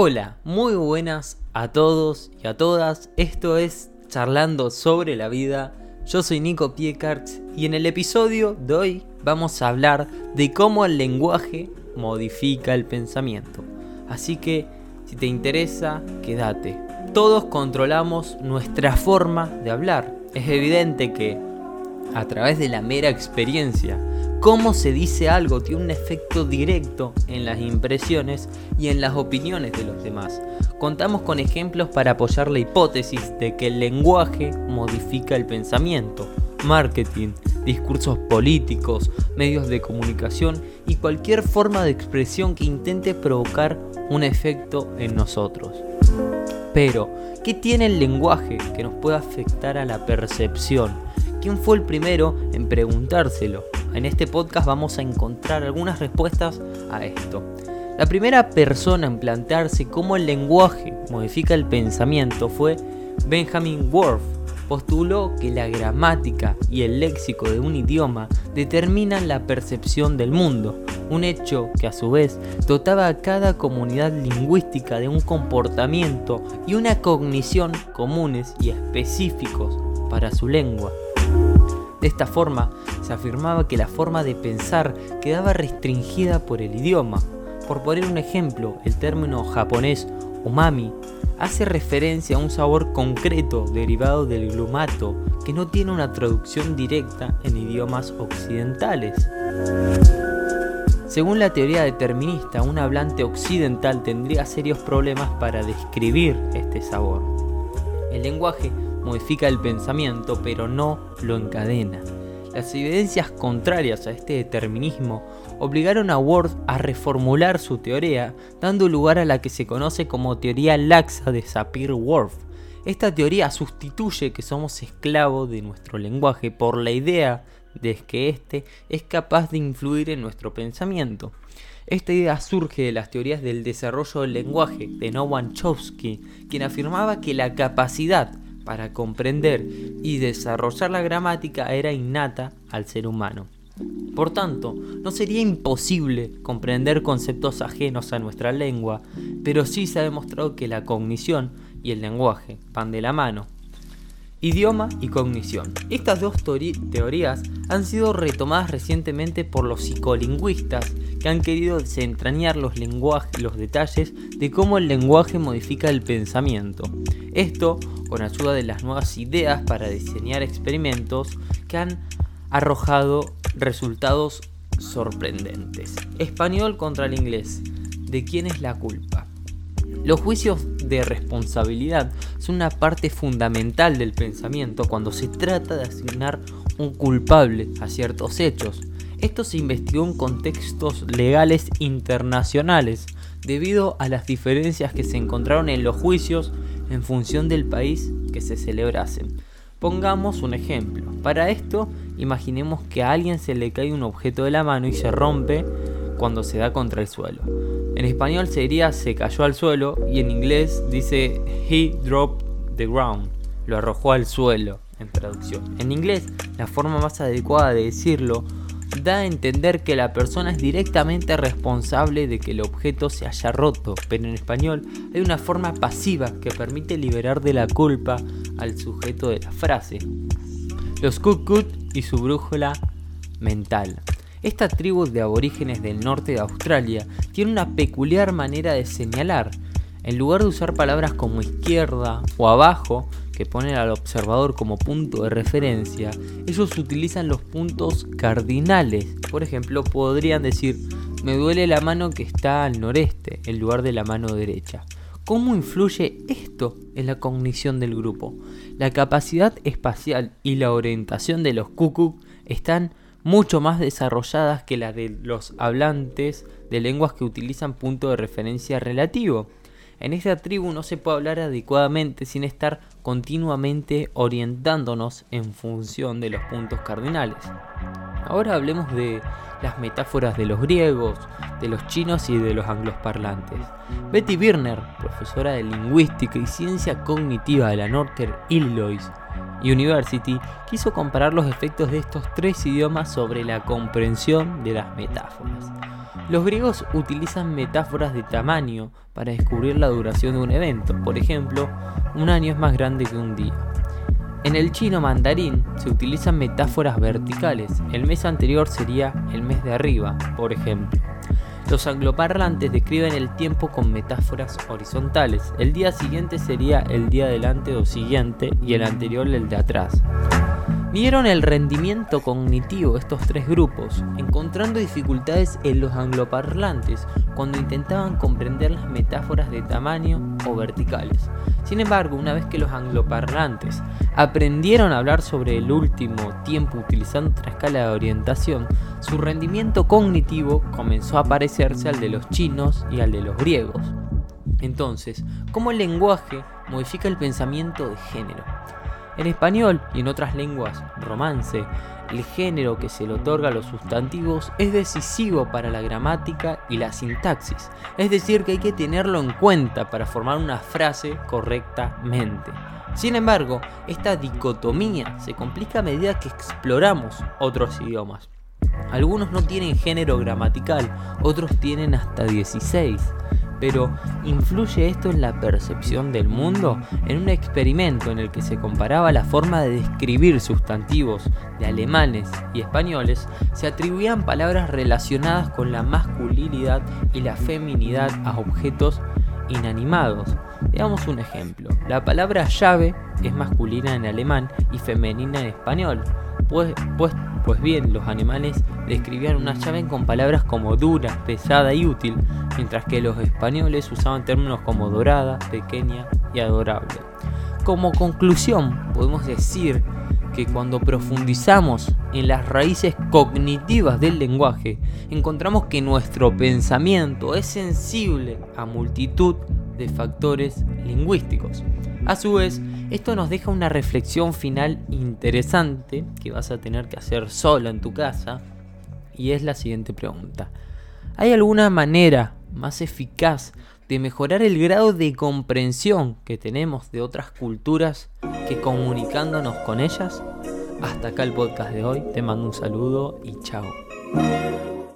Hola, muy buenas a todos y a todas. Esto es Charlando sobre la vida. Yo soy Nico Piekarts y en el episodio de hoy vamos a hablar de cómo el lenguaje modifica el pensamiento. Así que, si te interesa, quédate. Todos controlamos nuestra forma de hablar. Es evidente que, a través de la mera experiencia, cómo se dice algo tiene un efecto directo en las impresiones y en las opiniones de los demás. Contamos con ejemplos para apoyar la hipótesis de que el lenguaje modifica el pensamiento, marketing, discursos políticos, medios de comunicación y cualquier forma de expresión que intente provocar un efecto en nosotros. Pero, ¿qué tiene el lenguaje que nos puede afectar a la percepción? ¿Quién fue el primero en preguntárselo? En este podcast vamos a encontrar algunas respuestas a esto. La primera persona en plantearse cómo el lenguaje modifica el pensamiento fue Benjamin Worf. Postuló que la gramática y el léxico de un idioma determinan la percepción del mundo, un hecho que a su vez dotaba a cada comunidad lingüística de un comportamiento y una cognición comunes y específicos para su lengua. De esta forma, se afirmaba que la forma de pensar quedaba restringida por el idioma. Por poner un ejemplo, el término japonés umami hace referencia a un sabor concreto derivado del glumato que no tiene una traducción directa en idiomas occidentales. Según la teoría determinista, un hablante occidental tendría serios problemas para describir este sabor. El lenguaje modifica el pensamiento, pero no lo encadena. Las evidencias contrarias a este determinismo obligaron a Ward a reformular su teoría, dando lugar a la que se conoce como teoría laxa de Sapir-Whorf. Esta teoría sustituye que somos esclavos de nuestro lenguaje por la idea de que éste es capaz de influir en nuestro pensamiento. Esta idea surge de las teorías del desarrollo del lenguaje de Noam Chomsky, quien afirmaba que la capacidad para comprender y desarrollar la gramática era innata al ser humano. Por tanto, no sería imposible comprender conceptos ajenos a nuestra lengua, pero sí se ha demostrado que la cognición y el lenguaje van de la mano. Idioma y cognición. Estas dos teorías han sido retomadas recientemente por los psicolingüistas que han querido desentrañar los, los detalles de cómo el lenguaje modifica el pensamiento. Esto con ayuda de las nuevas ideas para diseñar experimentos que han arrojado resultados sorprendentes. Español contra el inglés. ¿De quién es la culpa? Los juicios de responsabilidad son una parte fundamental del pensamiento cuando se trata de asignar un culpable a ciertos hechos. Esto se investigó en contextos legales internacionales debido a las diferencias que se encontraron en los juicios en función del país que se celebrasen. Pongamos un ejemplo. Para esto, imaginemos que a alguien se le cae un objeto de la mano y se rompe cuando se da contra el suelo. En español sería se cayó al suelo y en inglés dice he dropped the ground, lo arrojó al suelo en traducción. En inglés, la forma más adecuada de decirlo da a entender que la persona es directamente responsable de que el objeto se haya roto, pero en español hay una forma pasiva que permite liberar de la culpa al sujeto de la frase. Los Kukut y su brújula mental. Esta tribu de aborígenes del norte de Australia tiene una peculiar manera de señalar. En lugar de usar palabras como izquierda o abajo, que ponen al observador como punto de referencia, ellos utilizan los puntos cardinales. Por ejemplo, podrían decir, me duele la mano que está al noreste, en lugar de la mano derecha. ¿Cómo influye esto en la cognición del grupo? La capacidad espacial y la orientación de los kukuk están mucho más desarrolladas que las de los hablantes de lenguas que utilizan punto de referencia relativo. En esta tribu no se puede hablar adecuadamente sin estar continuamente orientándonos en función de los puntos cardinales. Ahora hablemos de las metáforas de los griegos, de los chinos y de los angloparlantes. Betty Birner, profesora de lingüística y ciencia cognitiva de la Northern Illinois University, quiso comparar los efectos de estos tres idiomas sobre la comprensión de las metáforas. Los griegos utilizan metáforas de tamaño para descubrir la duración de un evento. Por ejemplo, un año es más grande que un día. En el chino mandarín se utilizan metáforas verticales. El mes anterior sería el mes de arriba, por ejemplo. Los angloparlantes describen el tiempo con metáforas horizontales. El día siguiente sería el día delante o siguiente y el anterior el de atrás. Midieron el rendimiento cognitivo de estos tres grupos, encontrando dificultades en los angloparlantes cuando intentaban comprender las metáforas de tamaño o verticales. Sin embargo, una vez que los angloparlantes aprendieron a hablar sobre el último tiempo utilizando otra escala de orientación, su rendimiento cognitivo comenzó a parecerse al de los chinos y al de los griegos. Entonces, ¿cómo el lenguaje modifica el pensamiento de género? En español y en otras lenguas romance, el género que se le otorga a los sustantivos es decisivo para la gramática y la sintaxis, es decir, que hay que tenerlo en cuenta para formar una frase correctamente. Sin embargo, esta dicotomía se complica a medida que exploramos otros idiomas. Algunos no tienen género gramatical, otros tienen hasta 16. Pero, ¿influye esto en la percepción del mundo? En un experimento en el que se comparaba la forma de describir sustantivos de alemanes y españoles, se atribuían palabras relacionadas con la masculinidad y la feminidad a objetos inanimados. Veamos un ejemplo. La palabra llave es masculina en alemán y femenina en español. Pues, pues pues bien, los animales describían una llave con palabras como dura, pesada y útil, mientras que los españoles usaban términos como dorada, pequeña y adorable. Como conclusión, podemos decir que cuando profundizamos en las raíces cognitivas del lenguaje, encontramos que nuestro pensamiento es sensible a multitud de factores lingüísticos. A su vez, esto nos deja una reflexión final interesante que vas a tener que hacer solo en tu casa y es la siguiente pregunta. ¿Hay alguna manera más eficaz de mejorar el grado de comprensión que tenemos de otras culturas que comunicándonos con ellas? Hasta acá el podcast de hoy, te mando un saludo y chao.